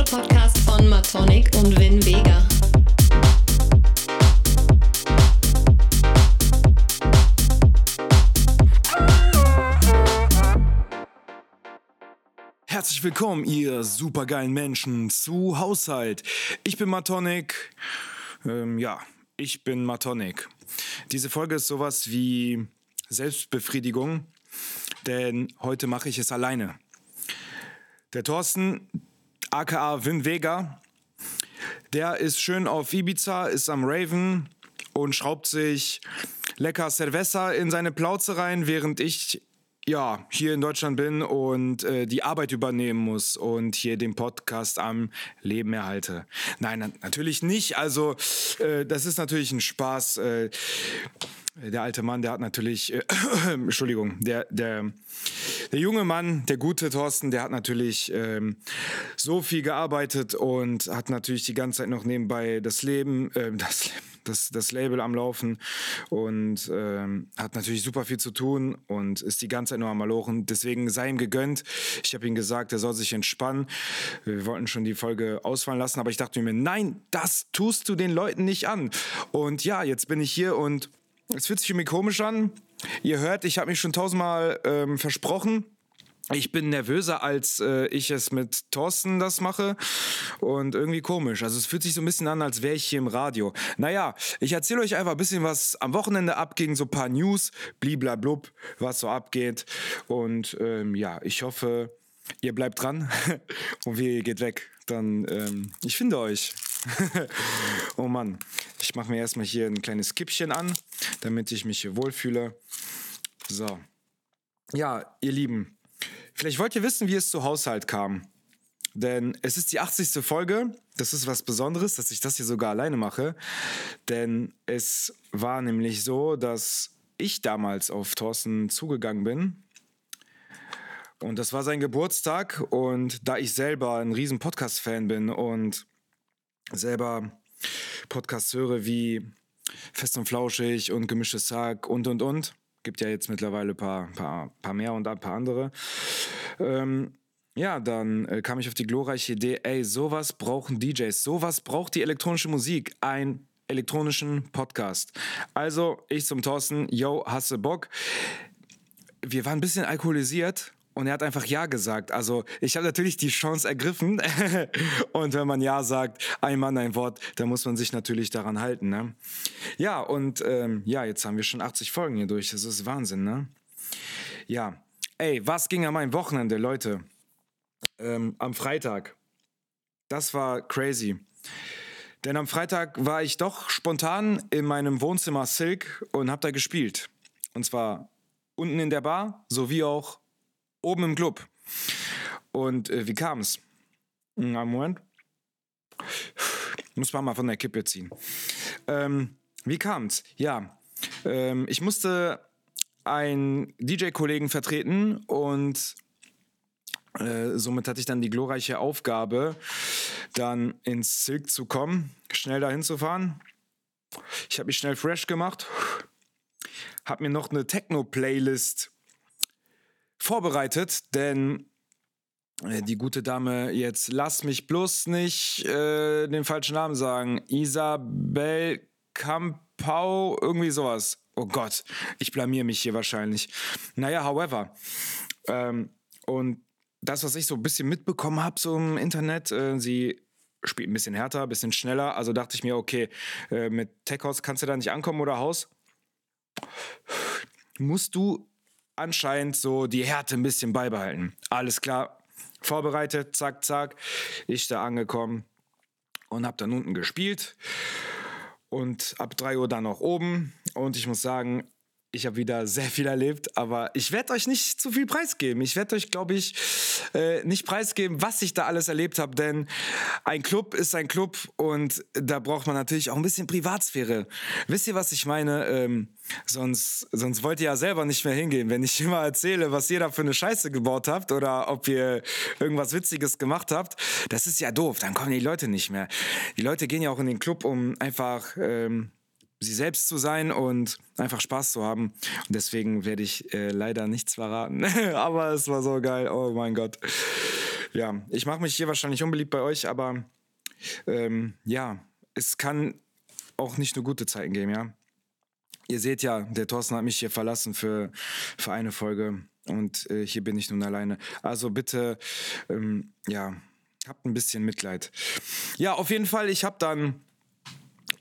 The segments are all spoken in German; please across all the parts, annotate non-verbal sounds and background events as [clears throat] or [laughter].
elektronische Podcast von Matonic und Vin Vega. Herzlich willkommen, ihr supergeilen Menschen zu Haushalt. Ich bin Matonic. Ähm, ja, ich bin Matonic. Diese Folge ist sowas wie Selbstbefriedigung, denn heute mache ich es alleine. Der Thorsten, aka Vin Vega, der ist schön auf Ibiza, ist am Raven und schraubt sich lecker Cerveza in seine Plauze rein, während ich ja, hier in Deutschland bin und äh, die Arbeit übernehmen muss und hier den Podcast am Leben erhalte. Nein, na natürlich nicht. Also, äh, das ist natürlich ein Spaß. Äh, der alte Mann, der hat natürlich, äh, [clears throat] Entschuldigung, der, der, der junge Mann, der gute Thorsten, der hat natürlich ähm, so viel gearbeitet und hat natürlich die ganze Zeit noch nebenbei das Leben, äh, das das, das Label am Laufen und ähm, hat natürlich super viel zu tun und ist die ganze Zeit nur am Malochen. Deswegen sei ihm gegönnt. Ich habe ihm gesagt, er soll sich entspannen. Wir wollten schon die Folge ausfallen lassen, aber ich dachte mir, nein, das tust du den Leuten nicht an. Und ja, jetzt bin ich hier und es fühlt sich irgendwie komisch an. Ihr hört, ich habe mich schon tausendmal ähm, versprochen. Ich bin nervöser, als äh, ich es mit Thorsten das mache. Und irgendwie komisch. Also es fühlt sich so ein bisschen an, als wäre ich hier im Radio. Naja, ich erzähle euch einfach ein bisschen, was am Wochenende abging, so ein paar News, bliblablub, was so abgeht. Und ähm, ja, ich hoffe, ihr bleibt dran [laughs] und wie geht weg. Dann, ähm, ich finde euch. [laughs] oh Mann, ich mache mir erstmal hier ein kleines Kippchen an, damit ich mich hier wohlfühle. So. Ja, ihr Lieben, Vielleicht wollt ihr wissen, wie es zu Haushalt kam. Denn es ist die 80. Folge. Das ist was Besonderes, dass ich das hier sogar alleine mache. Denn es war nämlich so, dass ich damals auf Thorsten zugegangen bin. Und das war sein Geburtstag. Und da ich selber ein riesen Podcast-Fan bin und selber Podcasts höre wie Fest und Flauschig und Gemischtes Sack und und und, Gibt ja jetzt mittlerweile ein paar, paar, paar mehr und ein paar andere. Ähm, ja, dann äh, kam ich auf die glorreiche Idee, ey, sowas brauchen DJs, sowas braucht die elektronische Musik, ein elektronischen Podcast. Also ich zum Thorsten, yo, hasse Bock. Wir waren ein bisschen alkoholisiert und er hat einfach Ja gesagt. Also ich habe natürlich die Chance ergriffen. [laughs] und wenn man Ja sagt, ein Mann, ein Wort, dann muss man sich natürlich daran halten. Ne? Ja, und ähm, ja, jetzt haben wir schon 80 Folgen hier durch. Das ist Wahnsinn, ne? Ja. Ey, was ging an meinem Wochenende, Leute? Ähm, am Freitag. Das war crazy. Denn am Freitag war ich doch spontan in meinem Wohnzimmer Silk und habe da gespielt. Und zwar unten in der Bar sowie auch oben im Club. Und äh, wie kam es? Na, Moment. Muss man mal von der Kippe ziehen. Ähm, wie es? Ja, ähm, ich musste einen DJ-Kollegen vertreten und äh, somit hatte ich dann die glorreiche Aufgabe, dann ins Silk zu kommen, schnell dahin zu fahren. Ich habe mich schnell fresh gemacht, habe mir noch eine Techno-Playlist vorbereitet, denn äh, die gute Dame jetzt, lass mich bloß nicht äh, den falschen Namen sagen. Isabel Campau, irgendwie sowas. Oh Gott, ich blamier mich hier wahrscheinlich. Naja, however. Ähm, und das, was ich so ein bisschen mitbekommen habe, so im Internet, äh, sie spielt ein bisschen härter, ein bisschen schneller. Also dachte ich mir, okay, äh, mit Tech House kannst du da nicht ankommen oder Haus? Musst du anscheinend so die Härte ein bisschen beibehalten. Alles klar, vorbereitet, zack, zack. Ich da angekommen und habe dann unten gespielt. Und ab 3 Uhr dann noch oben. Und ich muss sagen, ich habe wieder sehr viel erlebt, aber ich werde euch nicht zu viel preisgeben. Ich werde euch, glaube ich, äh, nicht preisgeben, was ich da alles erlebt habe, denn ein Club ist ein Club und da braucht man natürlich auch ein bisschen Privatsphäre. Wisst ihr, was ich meine? Ähm, sonst, sonst wollt ihr ja selber nicht mehr hingehen. Wenn ich [laughs] immer erzähle, was ihr da für eine Scheiße gebaut habt oder ob ihr irgendwas Witziges gemacht habt, das ist ja doof. Dann kommen die Leute nicht mehr. Die Leute gehen ja auch in den Club, um einfach ähm, sie selbst zu sein und einfach Spaß zu haben. Und deswegen werde ich äh, leider nichts verraten. [laughs] Aber es war so geil. Oh mein Gott. Ja, ich mache mich hier wahrscheinlich unbeliebt bei euch, aber ähm, ja, es kann auch nicht nur gute Zeiten geben, ja. Ihr seht ja, der Thorsten hat mich hier verlassen für, für eine Folge und äh, hier bin ich nun alleine. Also bitte, ähm, ja, habt ein bisschen Mitleid. Ja, auf jeden Fall, ich habe dann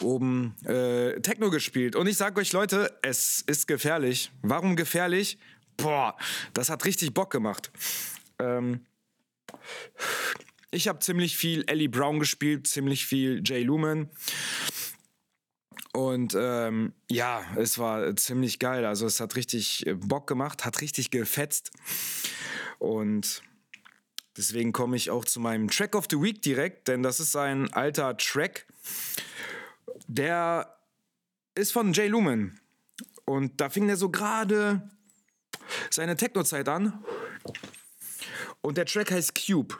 oben äh, Techno gespielt und ich sage euch Leute, es ist gefährlich. Warum gefährlich? Boah, das hat richtig Bock gemacht. Ähm, ich habe ziemlich viel Ellie Brown gespielt, ziemlich viel Jay Lumen. Und ähm, ja, es war ziemlich geil. Also es hat richtig Bock gemacht, hat richtig gefetzt. Und deswegen komme ich auch zu meinem Track of the Week direkt, denn das ist ein alter Track. Der ist von Jay Lumen. Und da fing der so gerade seine Techno-Zeit an. Und der Track heißt Cube.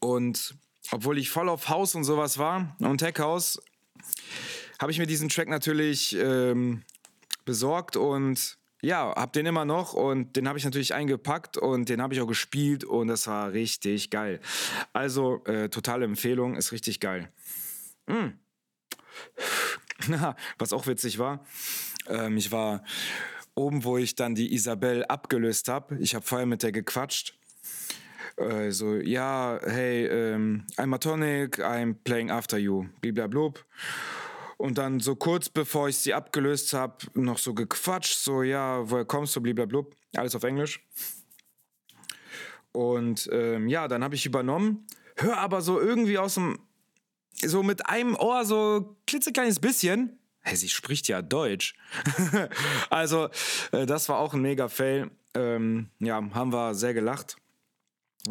Und obwohl ich voll auf House und sowas war und Tech House, habe ich mir diesen Track natürlich ähm, besorgt und ja, habe den immer noch und den habe ich natürlich eingepackt und den habe ich auch gespielt und das war richtig geil. Also äh, totale Empfehlung, ist richtig geil. Mm. [laughs] Was auch witzig war, ähm, ich war oben, wo ich dann die Isabel abgelöst habe. Ich habe vorher mit der gequatscht äh, so, ja, hey, ähm, I'm Matonic, I'm playing after you, bliblablub. Und dann so kurz bevor ich sie abgelöst habe, noch so gequatscht, so, ja, woher kommst du, bliblablub, alles auf Englisch. Und ähm, ja, dann habe ich übernommen, hör aber so irgendwie aus dem, so mit einem Ohr so klitzekleines bisschen, hey, sie spricht ja Deutsch. [laughs] also, äh, das war auch ein mega Fail. Ähm, ja, haben wir sehr gelacht.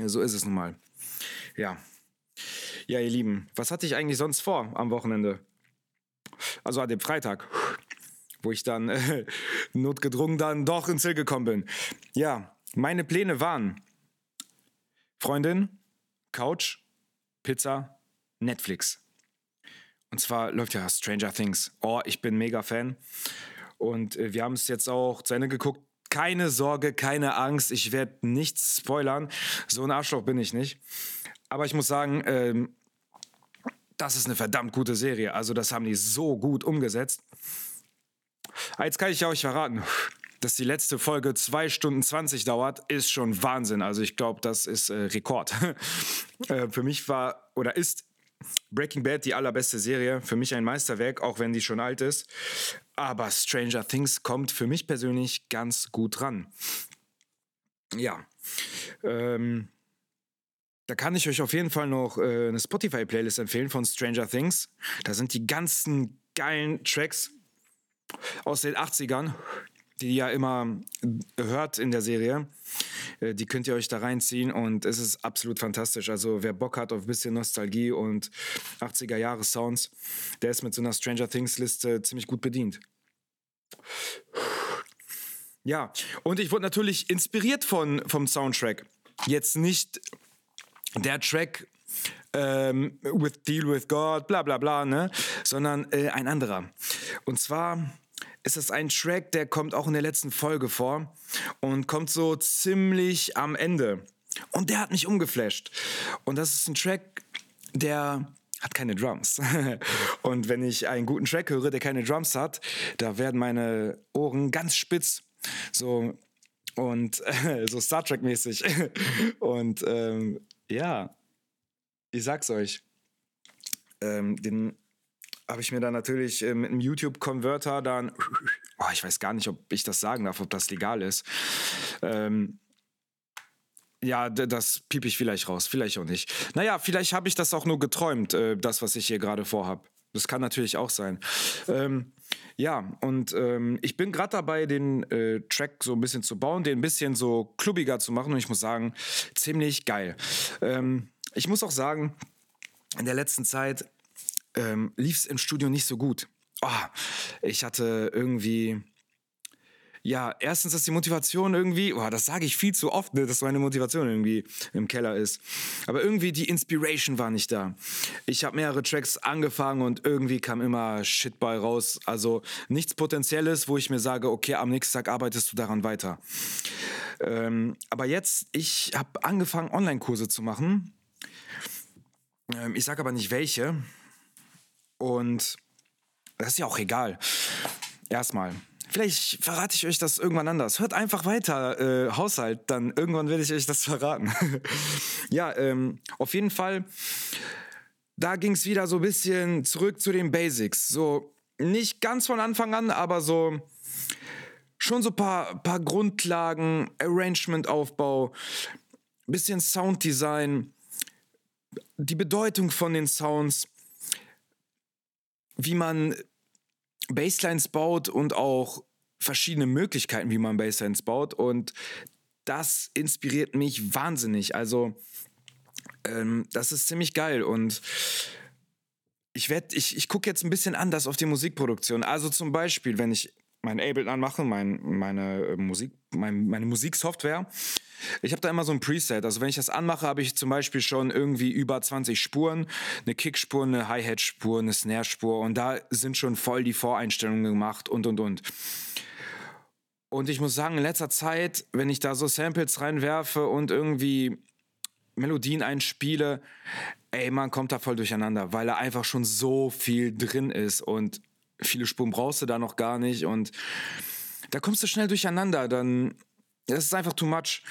So ist es nun mal. Ja. Ja, ihr Lieben, was hatte ich eigentlich sonst vor am Wochenende? Also an dem Freitag, wo ich dann äh, [laughs] notgedrungen dann doch ins Ziel gekommen bin. Ja, meine Pläne waren Freundin, Couch, Pizza, Netflix. Und zwar läuft ja Stranger Things. Oh, ich bin mega Fan. Und äh, wir haben es jetzt auch zu Ende geguckt keine Sorge, keine Angst, ich werde nichts spoilern. So ein Arschloch bin ich nicht. Aber ich muss sagen, ähm, das ist eine verdammt gute Serie. Also das haben die so gut umgesetzt. Jetzt kann ich euch verraten, dass die letzte Folge 2 Stunden 20 dauert, ist schon Wahnsinn. Also ich glaube, das ist äh, Rekord. [laughs] äh, für mich war oder ist Breaking Bad die allerbeste Serie, für mich ein Meisterwerk, auch wenn die schon alt ist. Aber Stranger Things kommt für mich persönlich ganz gut ran. Ja. Ähm, da kann ich euch auf jeden Fall noch äh, eine Spotify-Playlist empfehlen von Stranger Things. Da sind die ganzen geilen Tracks aus den 80ern die ja immer hört in der Serie. Äh, die könnt ihr euch da reinziehen und es ist absolut fantastisch. Also wer Bock hat auf ein bisschen Nostalgie und 80er Jahre Sounds, der ist mit so einer Stranger Things Liste ziemlich gut bedient. Ja, und ich wurde natürlich inspiriert von, vom Soundtrack. Jetzt nicht der Track ähm, with Deal with God, bla bla bla, ne? Sondern äh, ein anderer. Und zwar ist das ein Track, der kommt auch in der letzten Folge vor und kommt so ziemlich am Ende. Und der hat mich umgeflasht. Und das ist ein Track, der hat keine Drums. [laughs] und wenn ich einen guten Track höre, der keine Drums hat, da werden meine Ohren ganz spitz. So und [laughs] so Star Trek mäßig. [laughs] und ähm, ja, ich sag's euch. Ähm, den habe ich mir dann natürlich äh, mit einem YouTube-Converter dann, [laughs] oh, ich weiß gar nicht, ob ich das sagen darf, ob das legal ist. Ähm, ja, das piep ich vielleicht raus, vielleicht auch nicht. Naja, vielleicht habe ich das auch nur geträumt, äh, das, was ich hier gerade vorhab. Das kann natürlich auch sein. Ähm, ja, und ähm, ich bin gerade dabei, den äh, Track so ein bisschen zu bauen, den ein bisschen so klubbiger zu machen und ich muss sagen, ziemlich geil. Ähm, ich muss auch sagen, in der letzten Zeit ähm, lief es im Studio nicht so gut. Oh, ich hatte irgendwie ja, erstens ist die Motivation irgendwie, oh, das sage ich viel zu oft, ne, dass meine Motivation irgendwie im Keller ist. Aber irgendwie die Inspiration war nicht da. Ich habe mehrere Tracks angefangen und irgendwie kam immer Shit bei raus. Also nichts Potenzielles, wo ich mir sage, okay, am nächsten Tag arbeitest du daran weiter. Ähm, aber jetzt, ich habe angefangen, Online-Kurse zu machen. Ähm, ich sage aber nicht welche. Und das ist ja auch egal. Erstmal. Vielleicht verrate ich euch das irgendwann anders. Hört einfach weiter, äh, Haushalt, dann irgendwann werde ich euch das verraten. [laughs] ja, ähm, auf jeden Fall, da ging es wieder so ein bisschen zurück zu den Basics. So, nicht ganz von Anfang an, aber so schon so ein paar, paar Grundlagen, Arrangement-Aufbau, bisschen Sounddesign, die Bedeutung von den Sounds, wie man Baselines baut und auch verschiedene Möglichkeiten, wie man Baselines baut. Und das inspiriert mich wahnsinnig. Also, ähm, das ist ziemlich geil. Und ich werde, ich, ich gucke jetzt ein bisschen anders auf die Musikproduktion. Also zum Beispiel, wenn ich mein Ableton anmache, mein, meine Musik, mein, meine Musiksoftware, ich habe da immer so ein Preset. Also wenn ich das anmache, habe ich zum Beispiel schon irgendwie über 20 Spuren, eine Kickspur, eine Hi-Hat-Spur, eine Snare-Spur und da sind schon voll die Voreinstellungen gemacht und und und. Und ich muss sagen, in letzter Zeit, wenn ich da so Samples reinwerfe und irgendwie Melodien einspiele, ey, man kommt da voll durcheinander, weil da einfach schon so viel drin ist und viele Spuren brauchst du da noch gar nicht und da kommst du schnell durcheinander, dann das ist einfach too much.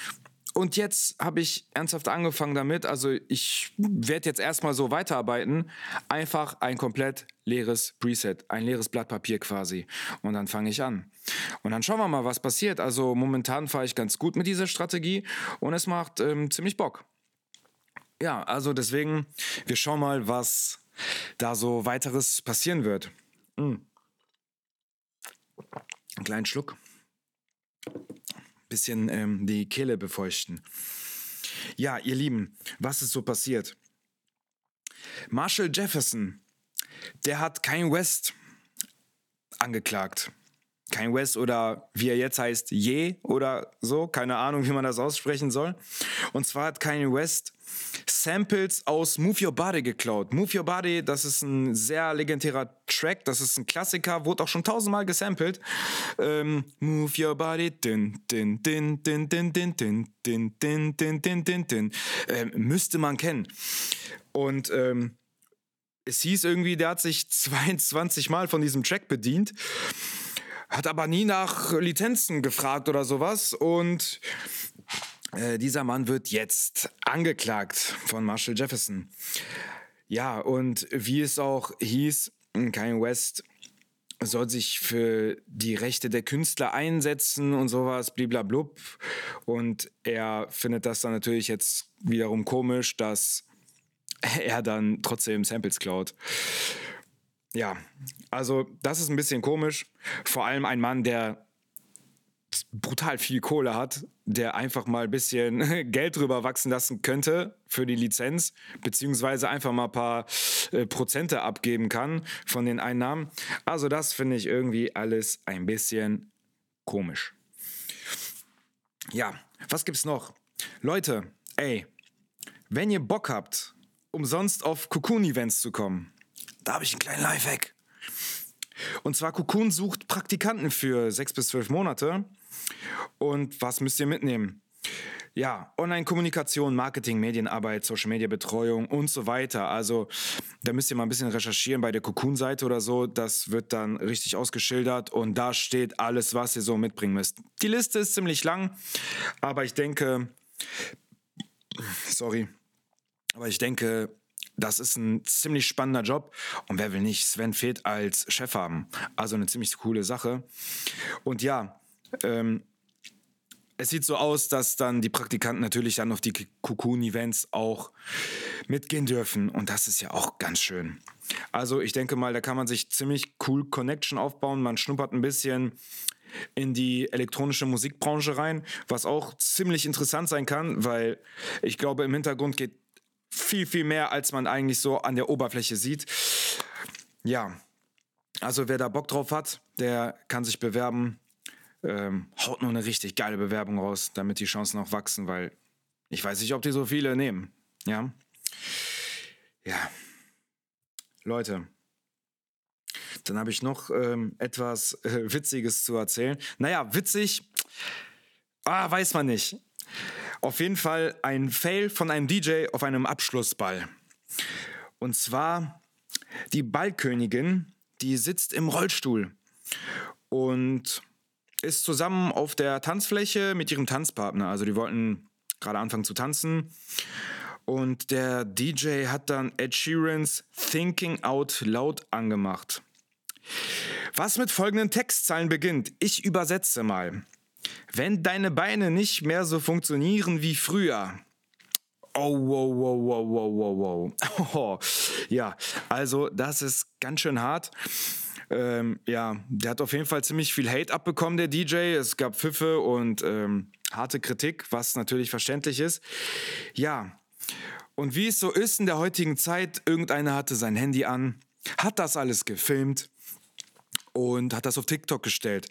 Und jetzt habe ich ernsthaft angefangen damit. Also ich werde jetzt erstmal so weiterarbeiten. Einfach ein komplett leeres Preset, ein leeres Blatt Papier quasi. Und dann fange ich an. Und dann schauen wir mal, was passiert. Also momentan fahre ich ganz gut mit dieser Strategie und es macht ähm, ziemlich Bock. Ja, also deswegen, wir schauen mal, was da so weiteres passieren wird. Mm. Einen kleinen Schluck bisschen ähm, die Kehle befeuchten. Ja, ihr Lieben, was ist so passiert? Marshall Jefferson, der hat Kanye West angeklagt. Kanye West oder wie er jetzt heißt, Je oder so, keine Ahnung, wie man das aussprechen soll. Und zwar hat Kanye West Samples aus Move Your Body geklaut. Move Your Body, das ist ein sehr legendärer Track, das ist ein Klassiker, wurde auch schon tausendmal gesampelt. Ähm, Move Your Body, din, din, din, din, din, din, din, din, din, din, din, din, din. Ähm, müsste man kennen. Und ähm, es hieß irgendwie, der hat sich 22 Mal von diesem Track bedient hat aber nie nach Lizenzen gefragt oder sowas. Und äh, dieser Mann wird jetzt angeklagt von Marshall Jefferson. Ja, und wie es auch hieß, Kanye West soll sich für die Rechte der Künstler einsetzen und sowas, bliblablub. Und er findet das dann natürlich jetzt wiederum komisch, dass [laughs] er dann trotzdem Samples klaut. Ja, also das ist ein bisschen komisch. Vor allem ein Mann, der brutal viel Kohle hat, der einfach mal ein bisschen [laughs] Geld drüber wachsen lassen könnte für die Lizenz, beziehungsweise einfach mal ein paar äh, Prozente abgeben kann von den Einnahmen. Also das finde ich irgendwie alles ein bisschen komisch. Ja, was gibt's noch? Leute, ey, wenn ihr Bock habt, umsonst auf Cocoon-Events zu kommen, da habe ich einen kleinen Lifehack. Und zwar Cocoon sucht Praktikanten für sechs bis zwölf Monate. Und was müsst ihr mitnehmen? Ja, Online-Kommunikation, Marketing, Medienarbeit, Social-Media-Betreuung und so weiter. Also da müsst ihr mal ein bisschen recherchieren bei der Cocoon-Seite oder so. Das wird dann richtig ausgeschildert und da steht alles, was ihr so mitbringen müsst. Die Liste ist ziemlich lang, aber ich denke, sorry, aber ich denke, das ist ein ziemlich spannender Job. Und wer will nicht Sven Feth als Chef haben? Also eine ziemlich coole Sache. Und ja, ähm, es sieht so aus, dass dann die Praktikanten natürlich dann auf die Cocoon-Events auch mitgehen dürfen. Und das ist ja auch ganz schön. Also ich denke mal, da kann man sich ziemlich cool Connection aufbauen. Man schnuppert ein bisschen in die elektronische Musikbranche rein, was auch ziemlich interessant sein kann, weil ich glaube, im Hintergrund geht viel, viel mehr, als man eigentlich so an der Oberfläche sieht. Ja, also wer da Bock drauf hat, der kann sich bewerben. ähm, haut nur eine richtig geile Bewerbung raus, damit die Chancen auch wachsen, weil ich weiß nicht, ob die so viele nehmen. Ja. Ja. Leute, dann habe ich noch ähm, etwas äh, Witziges zu erzählen. Naja, witzig, ah, weiß man nicht. Auf jeden Fall ein Fail von einem DJ auf einem Abschlussball. Und zwar die Ballkönigin, die sitzt im Rollstuhl und ist zusammen auf der Tanzfläche mit ihrem Tanzpartner. Also die wollten gerade anfangen zu tanzen. Und der DJ hat dann Ed Sheerans Thinking Out Loud angemacht. Was mit folgenden Textzeilen beginnt. Ich übersetze mal. Wenn deine Beine nicht mehr so funktionieren wie früher. Oh, wow, wow, wow, wow, wow, wow. [laughs] Oh, ja, also das ist ganz schön hart. Ähm, ja, der hat auf jeden Fall ziemlich viel Hate abbekommen, der DJ. Es gab Pfiffe und ähm, harte Kritik, was natürlich verständlich ist. Ja, und wie es so ist in der heutigen Zeit, irgendeiner hatte sein Handy an, hat das alles gefilmt und hat das auf TikTok gestellt.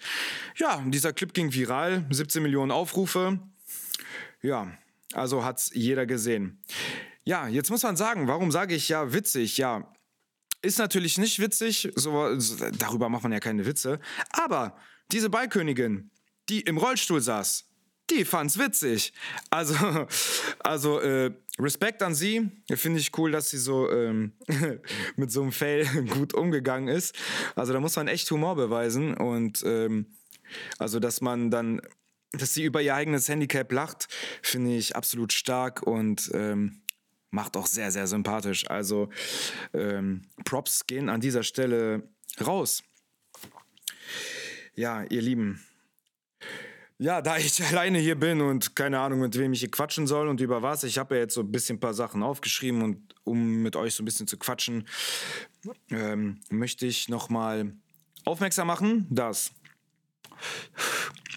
Ja, dieser Clip ging viral, 17 Millionen Aufrufe. Ja, also hat es jeder gesehen. Ja, jetzt muss man sagen, warum sage ich ja witzig? Ja, ist natürlich nicht witzig, so, darüber macht man ja keine Witze. Aber diese Ballkönigin, die im Rollstuhl saß, die fand's witzig. Also, [laughs] also äh, Respekt an sie. Finde ich cool, dass sie so ähm, [laughs] mit so einem Fail [laughs] gut umgegangen ist. Also da muss man echt Humor beweisen und ähm, also dass man dann, dass sie über ihr eigenes Handicap lacht, finde ich absolut stark und ähm, macht auch sehr, sehr sympathisch. Also ähm, Props gehen an dieser Stelle raus. Ja, ihr Lieben. Ja, da [laughs] ich alleine hier bin und keine Ahnung, mit wem ich hier quatschen soll und über was, ich habe ja jetzt so ein bisschen ein paar Sachen aufgeschrieben und um mit euch so ein bisschen zu quatschen, ähm, möchte ich nochmal aufmerksam machen, dass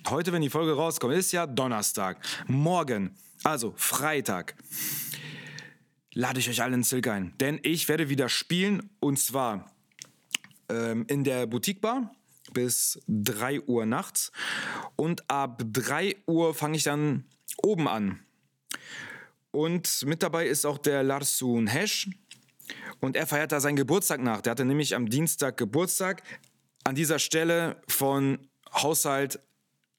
heute, wenn die Folge rauskommt, ist ja Donnerstag. Morgen, also Freitag, lade ich euch alle in Silk ein. Denn ich werde wieder spielen und zwar ähm, in der Boutique Bar bis 3 Uhr nachts. Und ab 3 Uhr fange ich dann oben an. Und mit dabei ist auch der Larsun Hesch. Und er feiert da seinen Geburtstag nach. Der hatte nämlich am Dienstag Geburtstag. An dieser Stelle von Haushalt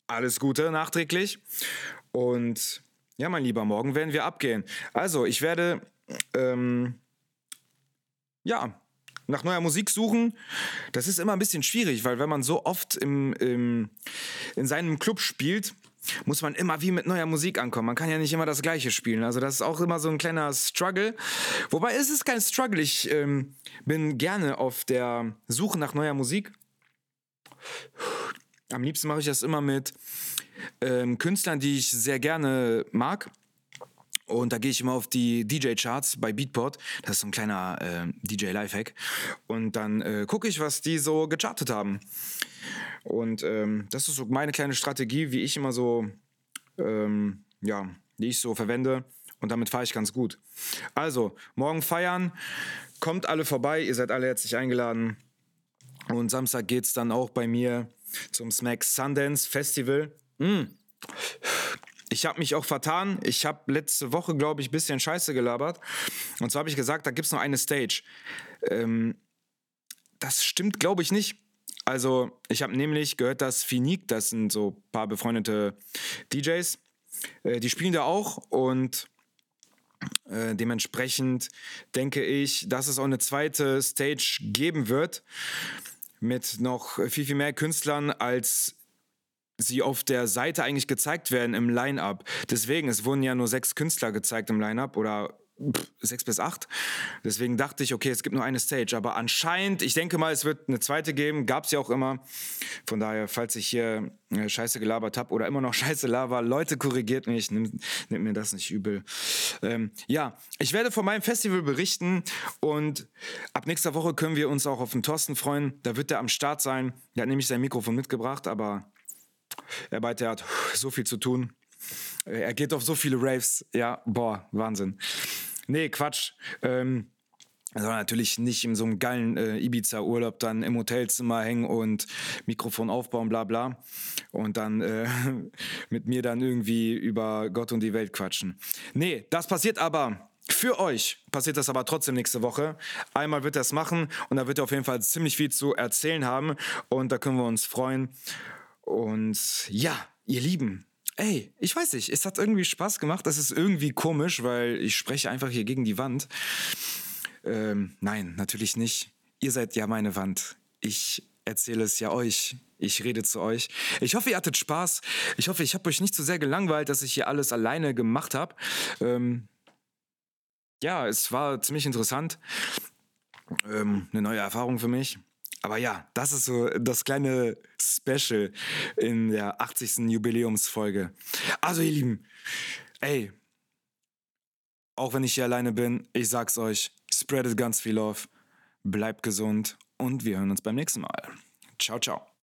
alles Gute nachträglich. Und ja, mein Lieber, morgen werden wir abgehen. Also, ich werde ähm, ja, nach neuer Musik suchen, das ist immer ein bisschen schwierig, weil wenn man so oft im, im, in seinem Club spielt, muss man immer wie mit neuer Musik ankommen. Man kann ja nicht immer das Gleiche spielen. Also das ist auch immer so ein kleiner Struggle. Wobei es ist kein Struggle. Ich ähm, bin gerne auf der Suche nach neuer Musik. Am liebsten mache ich das immer mit ähm, Künstlern, die ich sehr gerne mag. Und da gehe ich immer auf die DJ-Charts bei Beatport. Das ist so ein kleiner äh, DJ-Lifehack. Und dann äh, gucke ich, was die so gechartet haben. Und ähm, das ist so meine kleine Strategie, wie ich immer so, ähm, ja, die ich so verwende. Und damit fahre ich ganz gut. Also, morgen feiern. Kommt alle vorbei. Ihr seid alle herzlich eingeladen. Und Samstag geht es dann auch bei mir zum Smack Sundance Festival. Mm. Ich habe mich auch vertan. Ich habe letzte Woche, glaube ich, ein bisschen Scheiße gelabert. Und zwar habe ich gesagt, da gibt es noch eine Stage. Ähm, das stimmt, glaube ich, nicht. Also, ich habe nämlich gehört, dass Finik, das sind so ein paar befreundete DJs, äh, die spielen da auch und äh, dementsprechend denke ich, dass es auch eine zweite Stage geben wird mit noch viel, viel mehr Künstlern als sie auf der Seite eigentlich gezeigt werden im Line-up. Deswegen, es wurden ja nur sechs Künstler gezeigt im Line-up oder sechs bis acht. Deswegen dachte ich, okay, es gibt nur eine Stage. Aber anscheinend, ich denke mal, es wird eine zweite geben. Gab es ja auch immer. Von daher, falls ich hier äh, Scheiße gelabert habe oder immer noch [laughs] Scheiße laber, Leute, korrigiert mich. Nimmt, nimmt mir das nicht übel. Ähm, ja, ich werde von meinem Festival berichten. Und ab nächster Woche können wir uns auch auf den Thorsten freuen. Da wird er am Start sein. Er hat nämlich sein Mikrofon mitgebracht, aber er meinte, er hat so viel zu tun. Er geht auf so viele Raves. Ja, boah, Wahnsinn. Nee, Quatsch. Ähm, sondern natürlich nicht in so einem geilen äh, Ibiza-Urlaub dann im Hotelzimmer hängen und Mikrofon aufbauen, bla bla. Und dann äh, [laughs] mit mir dann irgendwie über Gott und die Welt quatschen. Nee, das passiert aber. Für euch passiert das aber trotzdem nächste Woche. Einmal wird er es machen und da wird er auf jeden Fall ziemlich viel zu erzählen haben und da können wir uns freuen. Und ja, ihr Lieben, ey, ich weiß nicht, es hat irgendwie Spaß gemacht. Das ist irgendwie komisch, weil ich spreche einfach hier gegen die Wand. Ähm, nein, natürlich nicht. Ihr seid ja meine Wand. Ich erzähle es ja euch. Ich rede zu euch. Ich hoffe, ihr hattet Spaß. Ich hoffe, ich habe euch nicht zu so sehr gelangweilt, dass ich hier alles alleine gemacht habe. Ähm, ja, es war ziemlich interessant. Ähm, eine neue Erfahrung für mich. Aber ja, das ist so das kleine Special in der 80. Jubiläumsfolge. Also, ihr Lieben, ey, auch wenn ich hier alleine bin, ich sag's euch, spreadet ganz viel auf, bleibt gesund und wir hören uns beim nächsten Mal. Ciao, ciao.